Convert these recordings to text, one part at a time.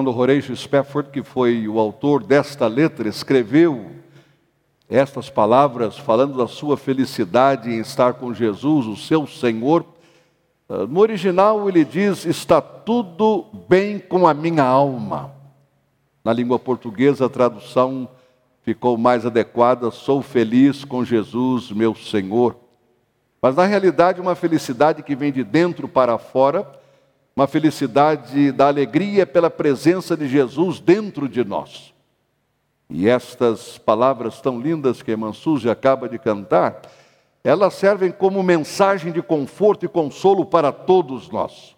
Quando Horatio Spafford, que foi o autor desta letra, escreveu estas palavras falando da sua felicidade em estar com Jesus, o seu Senhor, ah, no original ele diz: Está tudo bem com a minha alma. Na língua portuguesa, a tradução ficou mais adequada: Sou feliz com Jesus, meu Senhor. Mas na realidade, uma felicidade que vem de dentro para fora, uma felicidade da alegria pela presença de Jesus dentro de nós. E estas palavras tão lindas que Mansuji acaba de cantar, elas servem como mensagem de conforto e consolo para todos nós.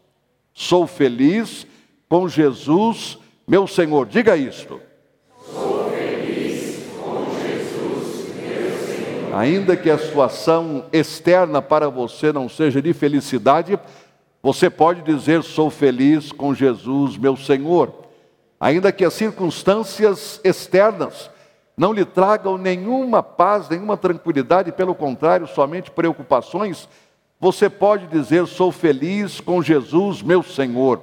Sou feliz com Jesus, meu Senhor. Diga isto. Sou feliz com Jesus, meu Senhor. Ainda que a situação externa para você não seja de felicidade, você pode dizer: Sou feliz com Jesus, meu Senhor. Ainda que as circunstâncias externas não lhe tragam nenhuma paz, nenhuma tranquilidade, pelo contrário, somente preocupações, você pode dizer: Sou feliz com Jesus, meu Senhor,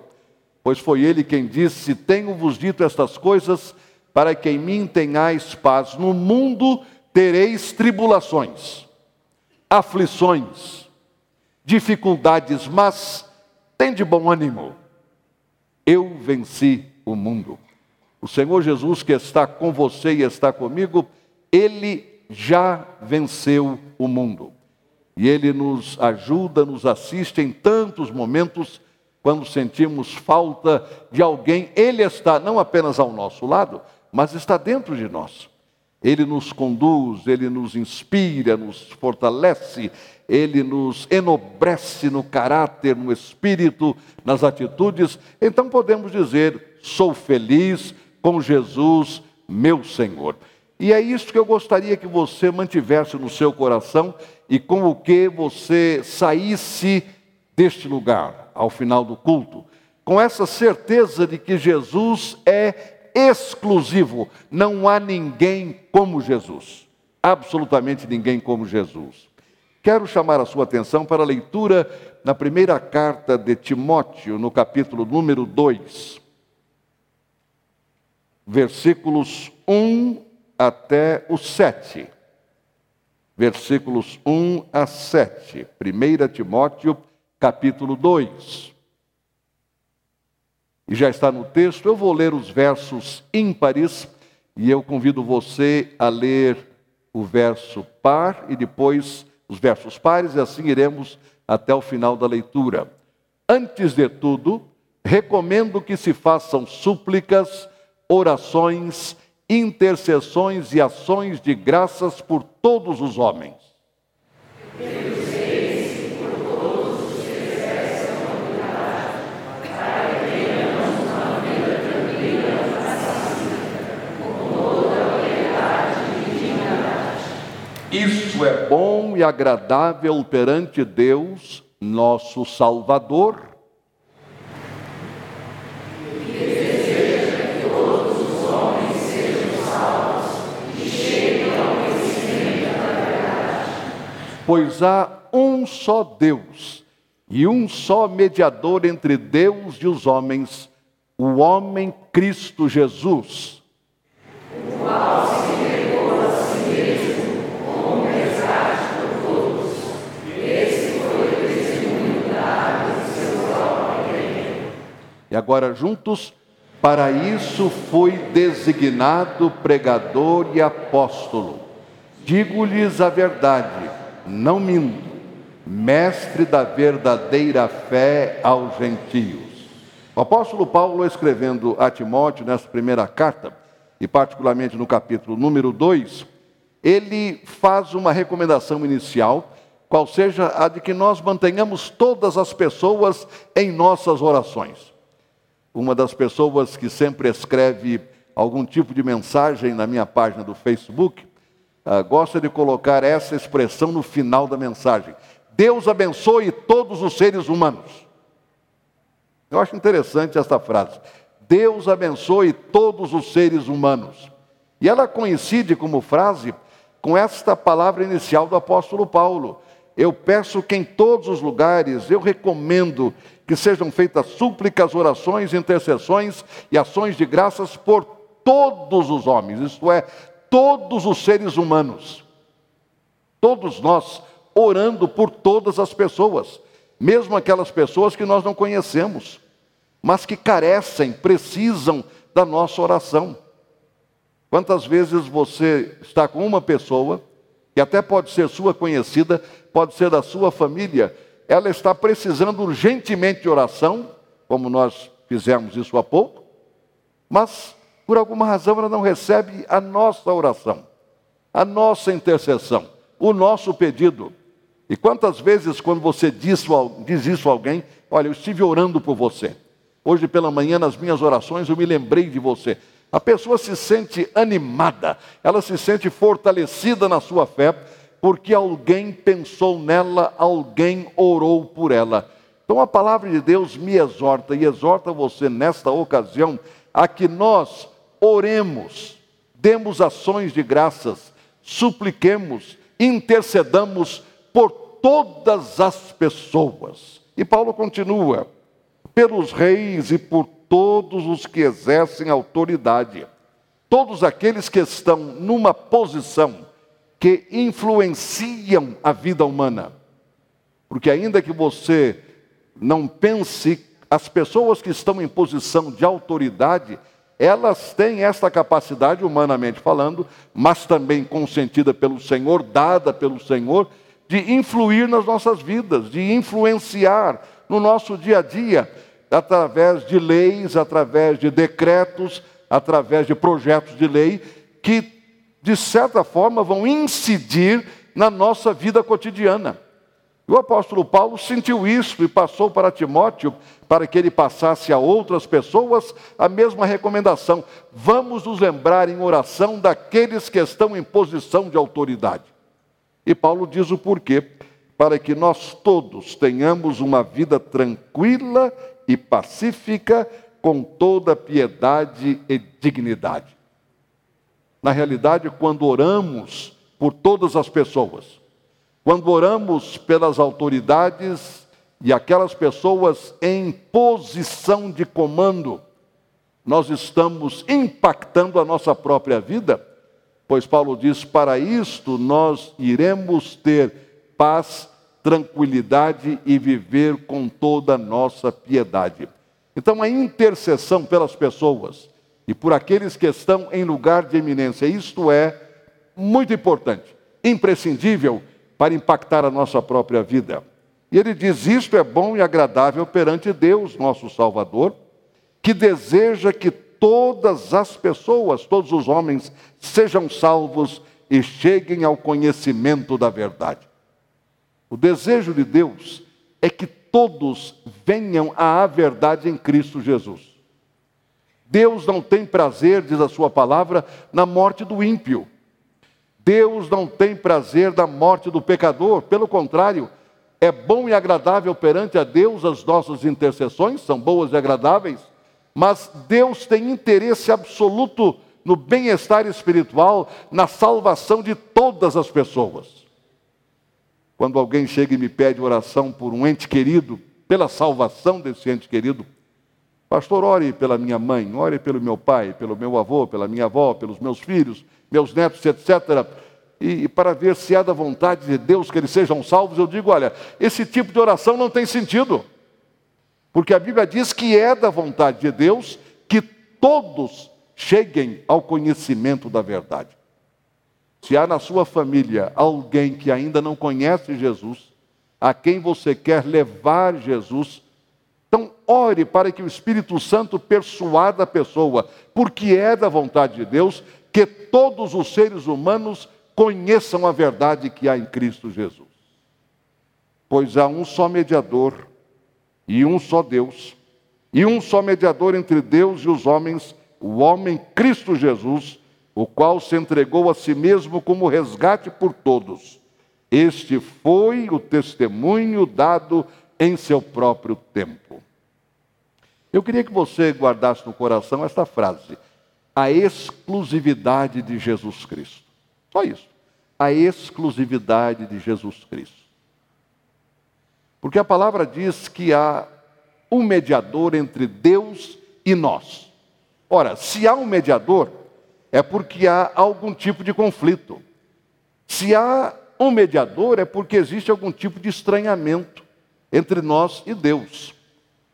pois foi Ele quem disse: Tenho-vos dito estas coisas para que em mim tenhais paz. No mundo tereis tribulações, aflições, dificuldades, mas tem de bom ânimo. Eu venci o mundo. O Senhor Jesus, que está com você e está comigo, ele já venceu o mundo. E ele nos ajuda, nos assiste em tantos momentos quando sentimos falta de alguém. Ele está não apenas ao nosso lado, mas está dentro de nós. Ele nos conduz, ele nos inspira, nos fortalece, ele nos enobrece no caráter, no espírito, nas atitudes. Então podemos dizer: sou feliz, com Jesus, meu Senhor. E é isso que eu gostaria que você mantivesse no seu coração e com o que você saísse deste lugar ao final do culto, com essa certeza de que Jesus é exclusivo, não há ninguém como Jesus, absolutamente ninguém como Jesus. Quero chamar a sua atenção para a leitura na primeira carta de Timóteo, no capítulo número 2 versículos 1 até o 7. Versículos 1 a 7. 1 Timóteo, capítulo 2. E já está no texto, eu vou ler os versos ímpares e eu convido você a ler o verso par e depois os versos pares, e assim iremos até o final da leitura. Antes de tudo, recomendo que se façam súplicas, orações, intercessões e ações de graças por todos os homens. É bom e agradável perante Deus, nosso Salvador pois há um só Deus e um só mediador entre Deus e os homens, o homem Cristo Jesus. O qual se entregou a si mesmo como resgate por todos. Esse foi o testemunho dado em seu próprio E agora juntos, para isso fui designado pregador e apóstolo. Digo-lhes a verdade não minto, mestre da verdadeira fé aos gentios. O apóstolo Paulo, escrevendo a Timóteo nessa primeira carta, e particularmente no capítulo número 2, ele faz uma recomendação inicial, qual seja a de que nós mantenhamos todas as pessoas em nossas orações. Uma das pessoas que sempre escreve algum tipo de mensagem na minha página do Facebook, ah, gosta de colocar essa expressão no final da mensagem: Deus abençoe todos os seres humanos. Eu acho interessante essa frase. Deus abençoe todos os seres humanos. E ela coincide como frase com esta palavra inicial do apóstolo Paulo. Eu peço que em todos os lugares, eu recomendo que sejam feitas súplicas, orações, intercessões e ações de graças por todos os homens, isto é, todos os seres humanos. Todos nós orando por todas as pessoas, mesmo aquelas pessoas que nós não conhecemos, mas que carecem, precisam da nossa oração. Quantas vezes você está com uma pessoa, que até pode ser sua conhecida, pode ser da sua família, ela está precisando urgentemente de oração, como nós fizemos isso há pouco, mas por alguma razão ela não recebe a nossa oração, a nossa intercessão, o nosso pedido. E quantas vezes, quando você diz, diz isso a alguém, olha, eu estive orando por você. Hoje pela manhã, nas minhas orações, eu me lembrei de você. A pessoa se sente animada, ela se sente fortalecida na sua fé, porque alguém pensou nela, alguém orou por ela. Então a palavra de Deus me exorta e exorta você nesta ocasião a que nós oremos, demos ações de graças, supliquemos, intercedamos por todas as pessoas. E Paulo continua: pelos reis e por todos os que exercem autoridade, todos aqueles que estão numa posição que influenciam a vida humana. Porque, ainda que você não pense, as pessoas que estão em posição de autoridade, elas têm esta capacidade, humanamente falando, mas também consentida pelo Senhor, dada pelo Senhor, de influir nas nossas vidas, de influenciar no nosso dia a dia, através de leis, através de decretos, através de projetos de lei, que de certa forma, vão incidir na nossa vida cotidiana. O apóstolo Paulo sentiu isso e passou para Timóteo, para que ele passasse a outras pessoas a mesma recomendação. Vamos nos lembrar em oração daqueles que estão em posição de autoridade. E Paulo diz o porquê: para que nós todos tenhamos uma vida tranquila e pacífica, com toda piedade e dignidade. Na realidade, quando oramos por todas as pessoas, quando oramos pelas autoridades e aquelas pessoas em posição de comando, nós estamos impactando a nossa própria vida, pois Paulo diz: para isto nós iremos ter paz, tranquilidade e viver com toda a nossa piedade. Então, a intercessão pelas pessoas, e por aqueles que estão em lugar de eminência. Isto é muito importante, imprescindível para impactar a nossa própria vida. E ele diz: Isto é bom e agradável perante Deus, nosso Salvador, que deseja que todas as pessoas, todos os homens, sejam salvos e cheguem ao conhecimento da verdade. O desejo de Deus é que todos venham à verdade em Cristo Jesus. Deus não tem prazer, diz a sua palavra, na morte do ímpio. Deus não tem prazer na morte do pecador, pelo contrário, é bom e agradável perante a Deus as nossas intercessões, são boas e agradáveis, mas Deus tem interesse absoluto no bem-estar espiritual, na salvação de todas as pessoas. Quando alguém chega e me pede oração por um ente querido, pela salvação desse ente querido, Pastor, ore pela minha mãe, ore pelo meu pai, pelo meu avô, pela minha avó, pelos meus filhos, meus netos, etc. E, para ver se é da vontade de Deus que eles sejam salvos, eu digo: olha, esse tipo de oração não tem sentido. Porque a Bíblia diz que é da vontade de Deus que todos cheguem ao conhecimento da verdade. Se há na sua família alguém que ainda não conhece Jesus, a quem você quer levar Jesus, então, ore para que o Espírito Santo persuada a pessoa, porque é da vontade de Deus que todos os seres humanos conheçam a verdade que há em Cristo Jesus. Pois há um só mediador e um só Deus, e um só mediador entre Deus e os homens, o homem Cristo Jesus, o qual se entregou a si mesmo como resgate por todos. Este foi o testemunho dado em seu próprio tempo. Eu queria que você guardasse no coração esta frase: a exclusividade de Jesus Cristo. Só isso. A exclusividade de Jesus Cristo. Porque a palavra diz que há um mediador entre Deus e nós. Ora, se há um mediador, é porque há algum tipo de conflito. Se há um mediador, é porque existe algum tipo de estranhamento entre nós e Deus.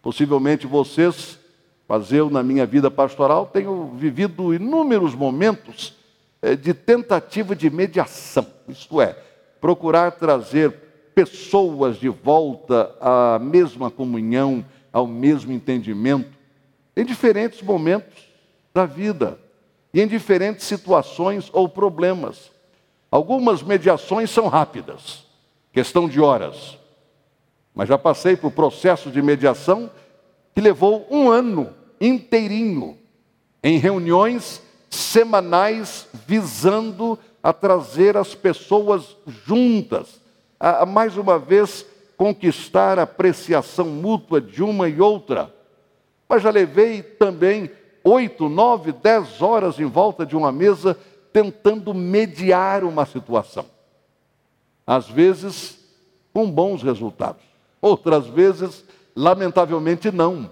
Possivelmente vocês, mas eu na minha vida pastoral tenho vivido inúmeros momentos eh, de tentativa de mediação, isto é, procurar trazer pessoas de volta à mesma comunhão, ao mesmo entendimento, em diferentes momentos da vida e em diferentes situações ou problemas. Algumas mediações são rápidas, questão de horas. Mas já passei por processo de mediação que levou um ano inteirinho em reuniões semanais visando a trazer as pessoas juntas, a, a mais uma vez conquistar a apreciação mútua de uma e outra. Mas já levei também oito, nove, dez horas em volta de uma mesa tentando mediar uma situação. Às vezes, com bons resultados. Outras vezes, lamentavelmente, não.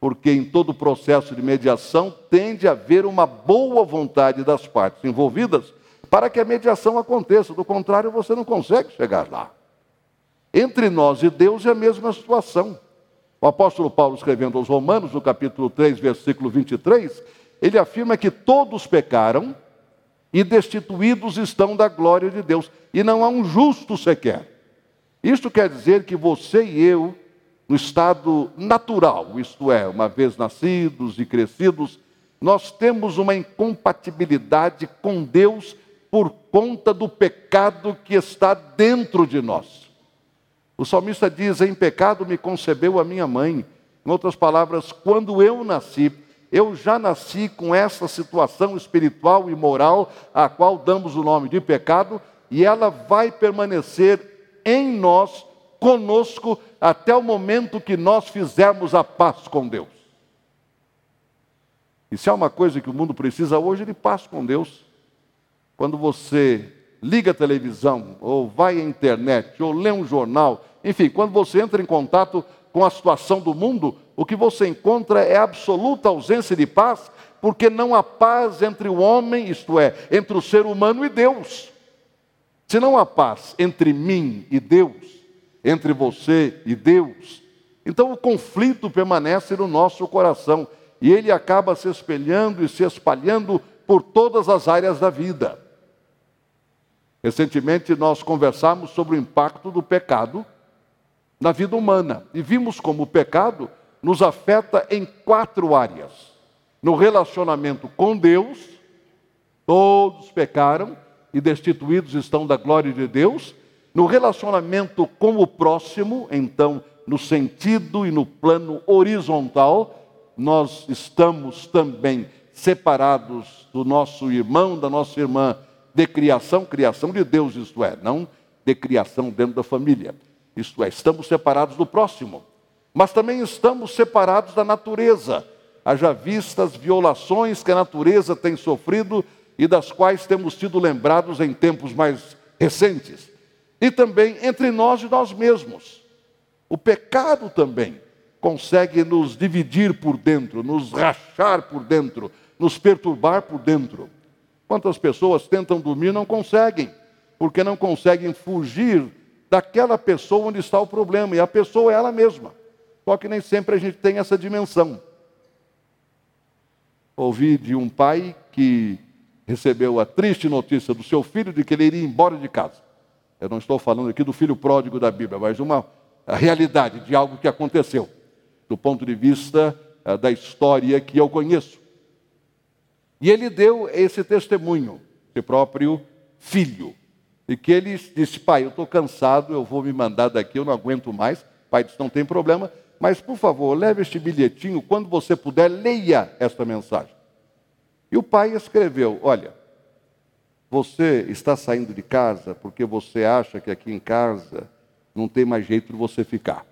Porque em todo o processo de mediação tende a haver uma boa vontade das partes envolvidas para que a mediação aconteça. Do contrário, você não consegue chegar lá. Entre nós e Deus é a mesma situação. O apóstolo Paulo, escrevendo aos Romanos, no capítulo 3, versículo 23, ele afirma que todos pecaram e destituídos estão da glória de Deus, e não há um justo sequer. Isto quer dizer que você e eu, no estado natural, isto é, uma vez nascidos e crescidos, nós temos uma incompatibilidade com Deus por conta do pecado que está dentro de nós. O salmista diz: Em pecado me concebeu a minha mãe. Em outras palavras, quando eu nasci, eu já nasci com essa situação espiritual e moral, a qual damos o nome de pecado, e ela vai permanecer em nós, conosco, até o momento que nós fizermos a paz com Deus. E se há uma coisa que o mundo precisa hoje é de paz com Deus. Quando você liga a televisão, ou vai à internet, ou lê um jornal, enfim, quando você entra em contato com a situação do mundo, o que você encontra é absoluta ausência de paz, porque não há paz entre o homem, isto é, entre o ser humano e Deus. Se não há paz entre mim e Deus, entre você e Deus, então o conflito permanece no nosso coração e ele acaba se espelhando e se espalhando por todas as áreas da vida. Recentemente nós conversamos sobre o impacto do pecado na vida humana e vimos como o pecado nos afeta em quatro áreas. No relacionamento com Deus, todos pecaram e destituídos estão da glória de Deus. No relacionamento com o próximo, então, no sentido e no plano horizontal, nós estamos também separados do nosso irmão, da nossa irmã de criação, criação de Deus, isto é, não de criação dentro da família. Isto é, estamos separados do próximo, mas também estamos separados da natureza. Haja vistas violações que a natureza tem sofrido e das quais temos sido lembrados em tempos mais recentes. E também entre nós e nós mesmos. O pecado também consegue nos dividir por dentro, nos rachar por dentro, nos perturbar por dentro. Quantas pessoas tentam dormir não conseguem, porque não conseguem fugir daquela pessoa onde está o problema, e a pessoa é ela mesma. Só que nem sempre a gente tem essa dimensão. Ouvi de um pai que recebeu a triste notícia do seu filho de que ele iria embora de casa. Eu não estou falando aqui do filho pródigo da Bíblia, mas uma realidade, de algo que aconteceu, do ponto de vista uh, da história que eu conheço. E ele deu esse testemunho, de próprio filho. E que ele disse: Pai, eu estou cansado, eu vou me mandar daqui, eu não aguento mais. Pai disse: Não tem problema, mas por favor, leve este bilhetinho, quando você puder, leia esta mensagem. E o pai escreveu: Olha, você está saindo de casa porque você acha que aqui em casa não tem mais jeito de você ficar.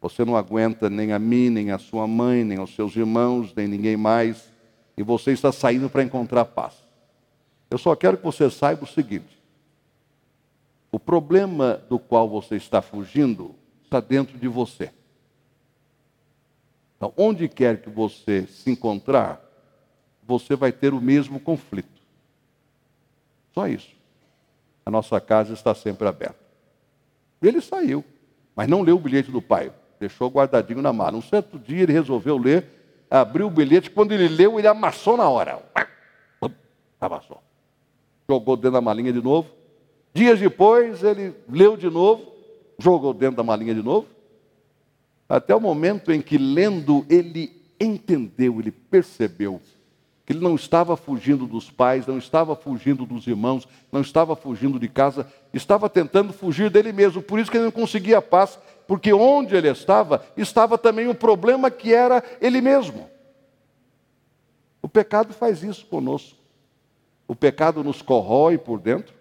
Você não aguenta nem a mim, nem a sua mãe, nem os seus irmãos, nem ninguém mais e você está saindo para encontrar paz. Eu só quero que você saiba o seguinte: o problema do qual você está fugindo está dentro de você. Então, onde quer que você se encontrar, você vai ter o mesmo conflito. Só isso. A nossa casa está sempre aberta. Ele saiu, mas não leu o bilhete do pai, deixou guardadinho na mala. Um certo dia ele resolveu ler, abriu o bilhete, quando ele leu, ele amassou na hora. Amassou. Jogou dentro da malinha de novo. Dias depois, ele leu de novo, jogou dentro da malinha de novo. Até o momento em que, lendo, ele entendeu, ele percebeu que ele não estava fugindo dos pais, não estava fugindo dos irmãos, não estava fugindo de casa, estava tentando fugir dele mesmo. Por isso que ele não conseguia paz, porque onde ele estava, estava também o problema que era ele mesmo. O pecado faz isso conosco. O pecado nos corrói por dentro,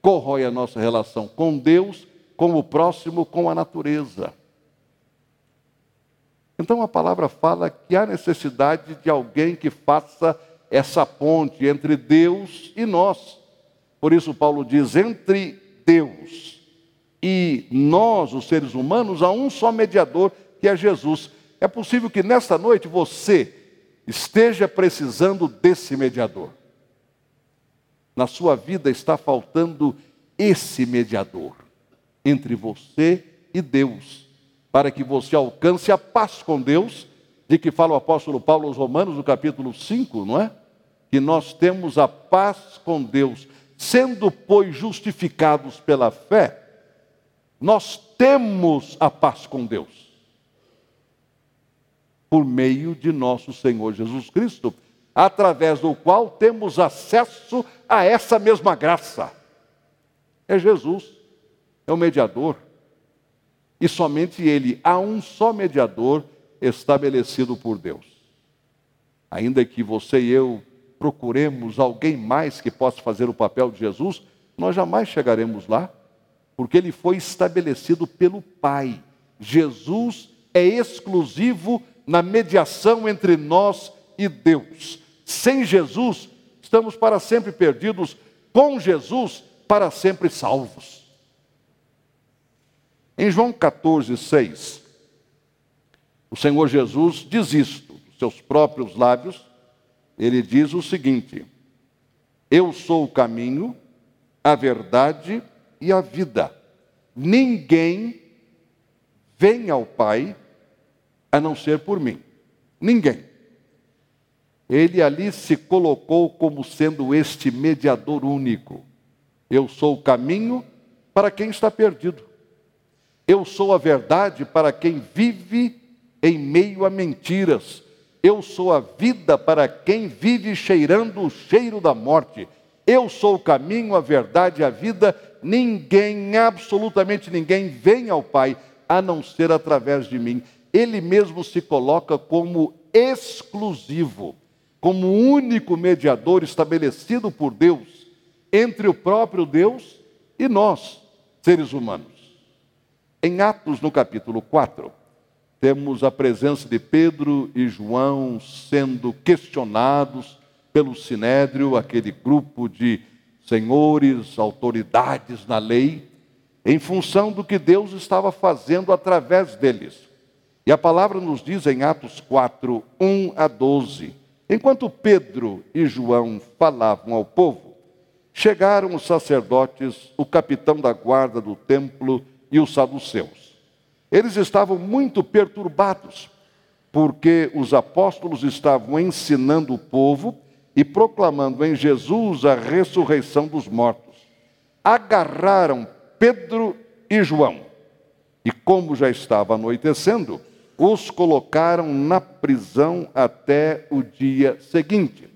corrói a nossa relação com Deus, com o próximo, com a natureza. Então a palavra fala que há necessidade de alguém que faça essa ponte entre Deus e nós. Por isso, Paulo diz: entre Deus e nós, os seres humanos, há um só mediador, que é Jesus. É possível que nesta noite você esteja precisando desse mediador. Na sua vida está faltando esse mediador entre você e Deus, para que você alcance a paz com Deus, de que fala o apóstolo Paulo aos Romanos, no capítulo 5, não é? Que nós temos a paz com Deus, sendo, pois, justificados pela fé, nós temos a paz com Deus, por meio de nosso Senhor Jesus Cristo, através do qual temos acesso a essa mesma graça. É Jesus, é o mediador. E somente ele, há um só mediador estabelecido por Deus. Ainda que você e eu procuremos alguém mais que possa fazer o papel de Jesus, nós jamais chegaremos lá, porque ele foi estabelecido pelo Pai. Jesus é exclusivo na mediação entre nós e Deus. Sem Jesus, estamos para sempre perdidos, com Jesus, para sempre salvos. Em João 14, 6, o Senhor Jesus diz isto, dos seus próprios lábios, ele diz o seguinte: Eu sou o caminho, a verdade e a vida. Ninguém vem ao Pai a não ser por mim. Ninguém ele ali se colocou como sendo este mediador único. Eu sou o caminho para quem está perdido. Eu sou a verdade para quem vive em meio a mentiras. Eu sou a vida para quem vive cheirando o cheiro da morte. Eu sou o caminho, a verdade e a vida. Ninguém, absolutamente ninguém, vem ao Pai a não ser através de mim. Ele mesmo se coloca como exclusivo como único mediador estabelecido por Deus entre o próprio Deus e nós, seres humanos. Em Atos, no capítulo 4, temos a presença de Pedro e João sendo questionados pelo sinédrio, aquele grupo de senhores, autoridades na lei, em função do que Deus estava fazendo através deles. E a palavra nos diz em Atos 4, 1 a 12 Enquanto Pedro e João falavam ao povo, chegaram os sacerdotes, o capitão da guarda do templo e os saduceus. Eles estavam muito perturbados, porque os apóstolos estavam ensinando o povo e proclamando em Jesus a ressurreição dos mortos. Agarraram Pedro e João, e como já estava anoitecendo, os colocaram na prisão até o dia seguinte.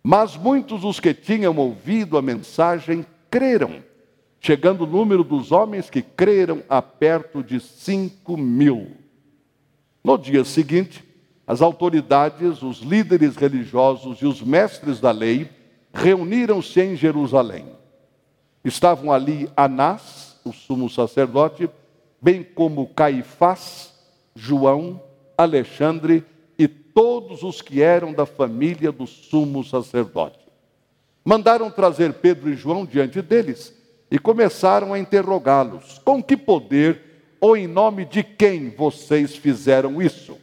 Mas muitos dos que tinham ouvido a mensagem creram, chegando o número dos homens que creram a perto de cinco mil. No dia seguinte, as autoridades, os líderes religiosos e os mestres da lei reuniram-se em Jerusalém. Estavam ali Anás, o sumo sacerdote, bem como Caifás, João, Alexandre e todos os que eram da família do sumo sacerdote. Mandaram trazer Pedro e João diante deles e começaram a interrogá-los: com que poder ou em nome de quem vocês fizeram isso?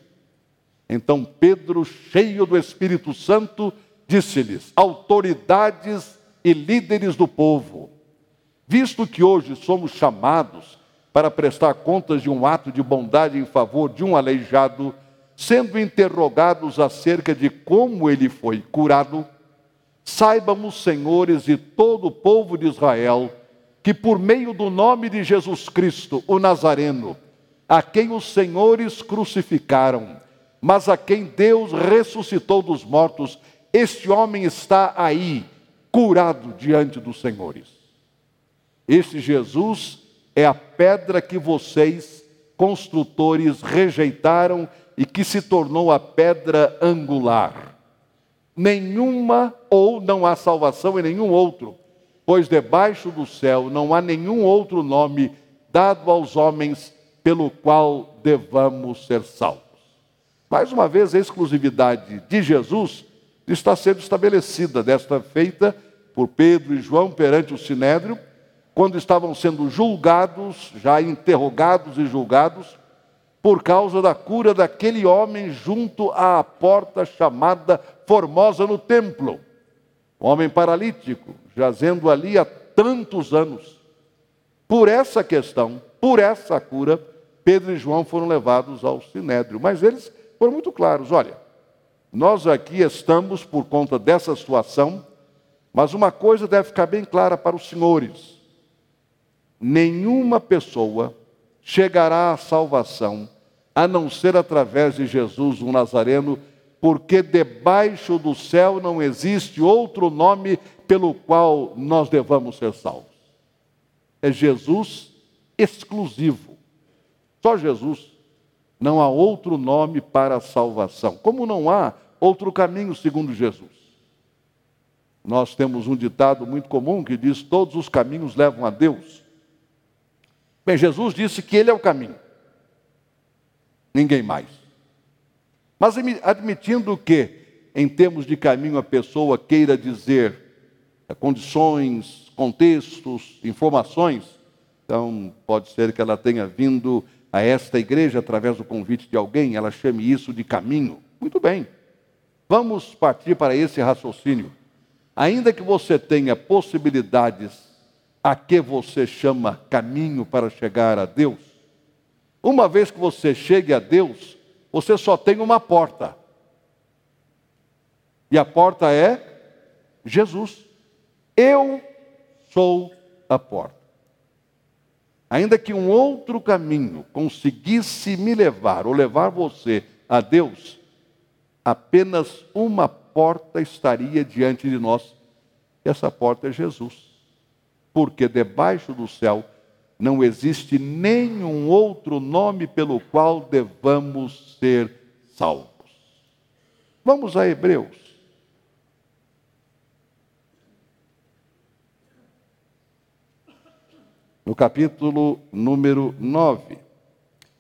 Então Pedro, cheio do Espírito Santo, disse-lhes: autoridades e líderes do povo, visto que hoje somos chamados para prestar contas de um ato de bondade em favor de um aleijado, sendo interrogados acerca de como ele foi curado, saibamos, senhores e todo o povo de Israel, que por meio do nome de Jesus Cristo, o Nazareno, a quem os senhores crucificaram, mas a quem Deus ressuscitou dos mortos, este homem está aí, curado diante dos senhores. Este Jesus é a pedra que vocês, construtores, rejeitaram e que se tornou a pedra angular. Nenhuma ou não há salvação em nenhum outro, pois debaixo do céu não há nenhum outro nome dado aos homens pelo qual devamos ser salvos. Mais uma vez, a exclusividade de Jesus está sendo estabelecida, desta feita por Pedro e João perante o Sinédrio, quando estavam sendo julgados, já interrogados e julgados, por causa da cura daquele homem junto à porta chamada Formosa no templo. Um homem paralítico, jazendo ali há tantos anos. Por essa questão, por essa cura, Pedro e João foram levados ao sinédrio. Mas eles foram muito claros: olha, nós aqui estamos por conta dessa situação, mas uma coisa deve ficar bem clara para os senhores: nenhuma pessoa chegará à salvação a não ser através de Jesus, o Nazareno, porque debaixo do céu não existe outro nome pelo qual nós devamos ser salvos. É Jesus exclusivo. Só Jesus. Não há outro nome para a salvação. Como não há outro caminho segundo Jesus. Nós temos um ditado muito comum que diz: todos os caminhos levam a Deus. Bem, Jesus disse que Ele é o caminho, ninguém mais. Mas admitindo que, em termos de caminho, a pessoa queira dizer eh, condições, contextos, informações, então pode ser que ela tenha vindo a esta igreja através do convite de alguém, ela chame isso de caminho. Muito bem. Vamos partir para esse raciocínio. Ainda que você tenha possibilidades a que você chama caminho para chegar a Deus, uma vez que você chegue a Deus, você só tem uma porta. E a porta é Jesus. Eu sou a porta. Ainda que um outro caminho conseguisse me levar ou levar você a Deus, apenas uma porta estaria diante de nós. E essa porta é Jesus. Porque debaixo do céu não existe nenhum outro nome pelo qual devamos ser salvos. Vamos a Hebreus. No capítulo número 9,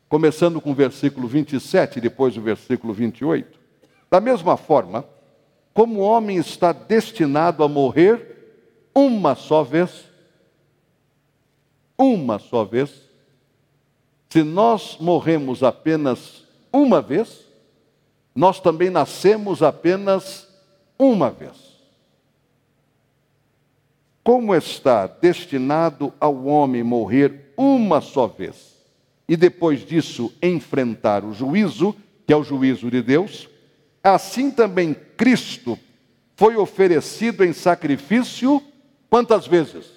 começando com o versículo 27, depois o versículo 28. Da mesma forma, como o homem está destinado a morrer uma só vez, uma só vez, se nós morremos apenas uma vez, nós também nascemos apenas uma vez. Como está destinado ao homem morrer uma só vez e depois disso enfrentar o juízo, que é o juízo de Deus, assim também Cristo foi oferecido em sacrifício quantas vezes?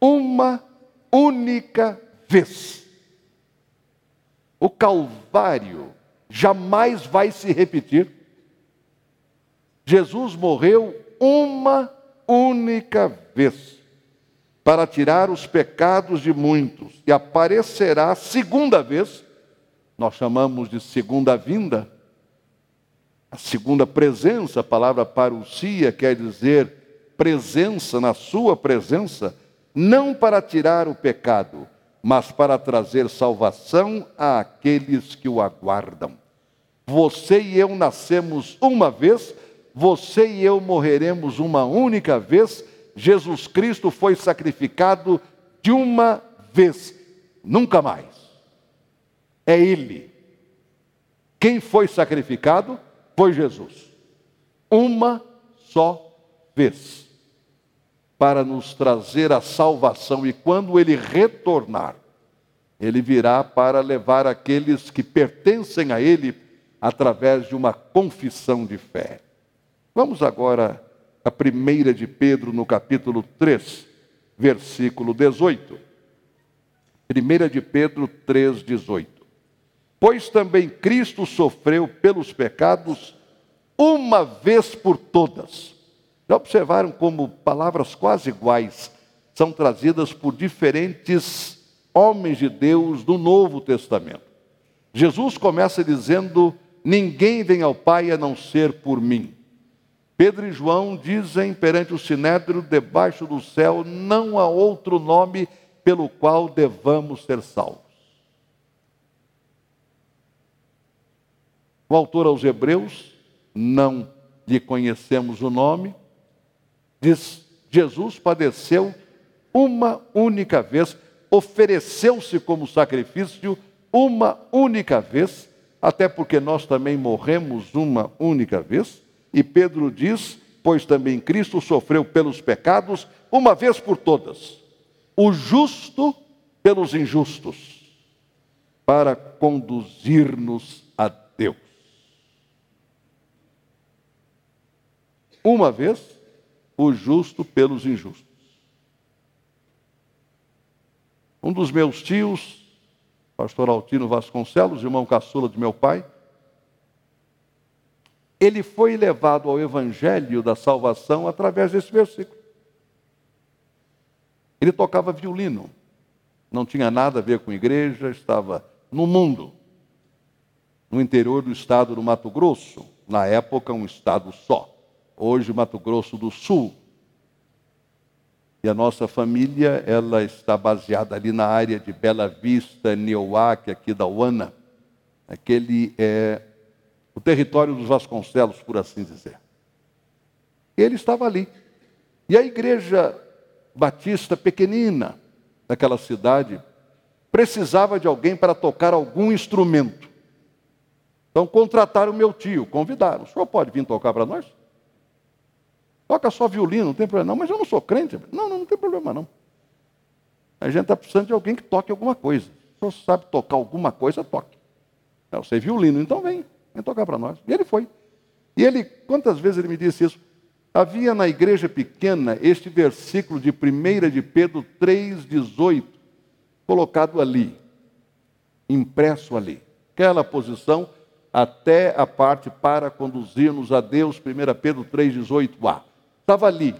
Uma única vez. O Calvário jamais vai se repetir. Jesus morreu uma única vez para tirar os pecados de muitos e aparecerá segunda vez, nós chamamos de segunda vinda, a segunda presença, a palavra parousia quer dizer presença, na sua presença, não para tirar o pecado, mas para trazer salvação àqueles que o aguardam. Você e eu nascemos uma vez, você e eu morreremos uma única vez. Jesus Cristo foi sacrificado de uma vez. nunca mais. É Ele. Quem foi sacrificado foi Jesus. Uma só vez. Para nos trazer a salvação. E quando Ele retornar, Ele virá para levar aqueles que pertencem a Ele através de uma confissão de fé. Vamos agora a primeira de Pedro no capítulo 3, versículo 18. Primeira de Pedro 3, 18. Pois também Cristo sofreu pelos pecados uma vez por todas. Já observaram como palavras quase iguais são trazidas por diferentes homens de Deus do Novo Testamento. Jesus começa dizendo: Ninguém vem ao Pai a não ser por mim. Pedro e João dizem perante o sinédrio: debaixo do céu não há outro nome pelo qual devamos ser salvos. O autor aos Hebreus, não lhe conhecemos o nome, diz: Jesus padeceu uma única vez, ofereceu-se como sacrifício uma única vez, até porque nós também morremos uma única vez. E Pedro diz: Pois também Cristo sofreu pelos pecados uma vez por todas, o justo pelos injustos, para conduzir-nos a Deus. Uma vez, o justo pelos injustos. Um dos meus tios, pastor Altino Vasconcelos, irmão caçula de meu pai, ele foi levado ao evangelho da salvação através desse versículo. Ele tocava violino, não tinha nada a ver com igreja, estava no mundo, no interior do estado do Mato Grosso, na época um estado só, hoje Mato Grosso do Sul. E a nossa família, ela está baseada ali na área de Bela Vista, Neuac, aqui da Uana. Aquele é o território dos Vasconcelos, por assim dizer. Ele estava ali. E a igreja batista pequenina daquela cidade precisava de alguém para tocar algum instrumento. Então contrataram meu tio, convidaram. O senhor pode vir tocar para nós? Toca só violino, não tem problema. Não, mas eu não sou crente. Não, não, não tem problema não. A gente está precisando de alguém que toque alguma coisa. Se senhor sabe tocar alguma coisa, toque. Eu sei violino, então vem. Vem tocar para nós. E ele foi. E ele, quantas vezes ele me disse isso? Havia na igreja pequena este versículo de 1 de Pedro 3,18, colocado ali, impresso ali. Aquela posição até a parte para conduzir-nos a Deus, 1 Pedro 3,18a. Estava ali,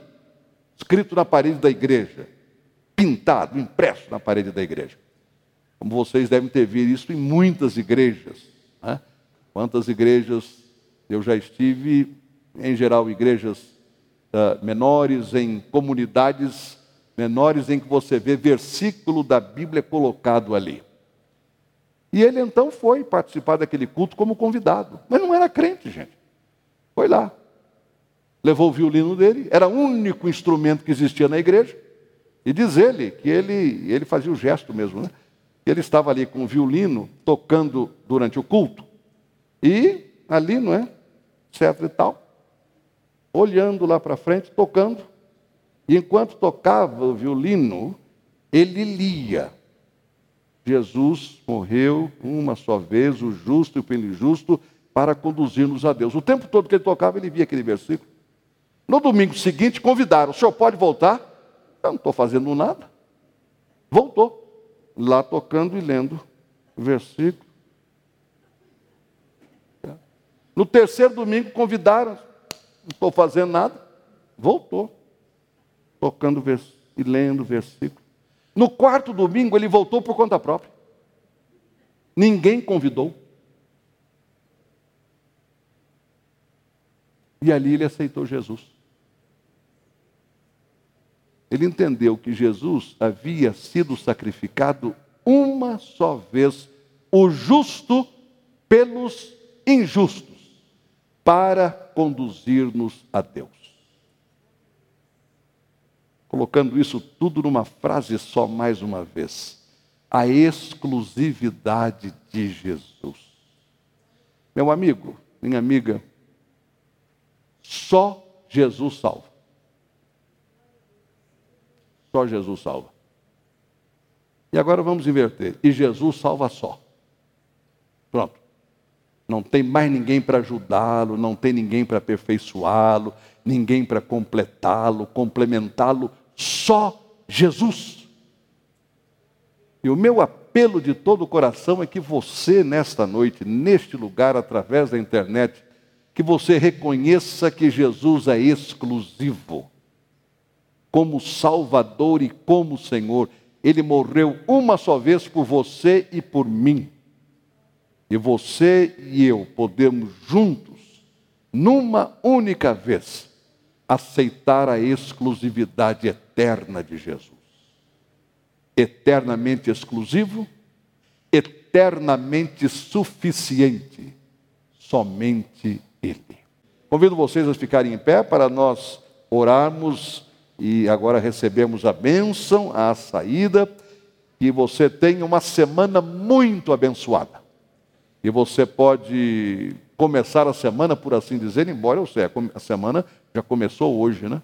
escrito na parede da igreja, pintado, impresso na parede da igreja. Como vocês devem ter visto isso em muitas igrejas. Né? Quantas igrejas eu já estive, em geral, igrejas uh, menores, em comunidades menores, em que você vê versículo da Bíblia colocado ali. E ele então foi participar daquele culto como convidado, mas não era crente, gente. Foi lá, levou o violino dele, era o único instrumento que existia na igreja, e diz ele que ele, ele fazia o gesto mesmo, né? Ele estava ali com o violino tocando durante o culto. E ali, não é? Etc e tal. Olhando lá para frente, tocando. E enquanto tocava o violino, ele lia. Jesus morreu uma só vez, o justo e o injusto, para conduzir-nos a Deus. O tempo todo que ele tocava, ele via aquele versículo. No domingo seguinte, convidaram: o senhor pode voltar? Eu não estou fazendo nada. Voltou. Lá tocando e lendo o versículo. No terceiro domingo convidaram, não estou fazendo nada, voltou, tocando e lendo o versículo. No quarto domingo ele voltou por conta própria. Ninguém convidou. E ali ele aceitou Jesus. Ele entendeu que Jesus havia sido sacrificado uma só vez, o justo pelos injustos para conduzir-nos a Deus. Colocando isso tudo numa frase só mais uma vez. a exclusividade de Jesus. Meu amigo, minha amiga, só Jesus salva. Só Jesus salva. E agora vamos inverter. E Jesus salva só. Pronto. Não tem mais ninguém para ajudá-lo, não tem ninguém para aperfeiçoá-lo, ninguém para completá-lo, complementá-lo, só Jesus. E o meu apelo de todo o coração é que você, nesta noite, neste lugar, através da internet, que você reconheça que Jesus é exclusivo, como Salvador e como Senhor. Ele morreu uma só vez por você e por mim. E você e eu podemos juntos, numa única vez, aceitar a exclusividade eterna de Jesus. Eternamente exclusivo, eternamente suficiente, somente Ele. Convido vocês a ficarem em pé para nós orarmos e agora recebemos a bênção, a saída, e você tenha uma semana muito abençoada. E você pode começar a semana, por assim dizer, embora eu sei, a semana já começou hoje, né?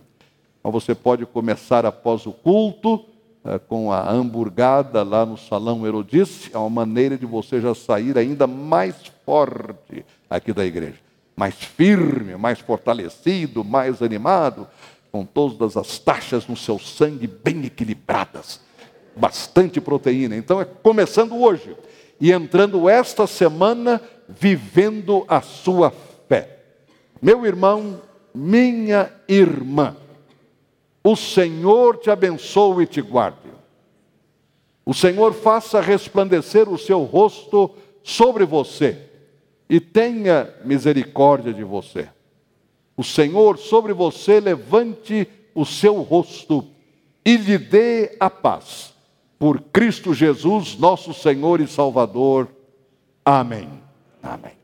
Mas você pode começar após o culto, eh, com a hamburgada lá no Salão Herodice, é uma maneira de você já sair ainda mais forte aqui da igreja. Mais firme, mais fortalecido, mais animado, com todas as taxas no seu sangue bem equilibradas. Bastante proteína. Então é começando hoje e entrando esta semana vivendo a sua fé. Meu irmão, minha irmã, o Senhor te abençoe e te guarde. O Senhor faça resplandecer o seu rosto sobre você e tenha misericórdia de você. O Senhor sobre você levante o seu rosto e lhe dê a paz por Cristo Jesus, nosso Senhor e Salvador. Amém. Amém.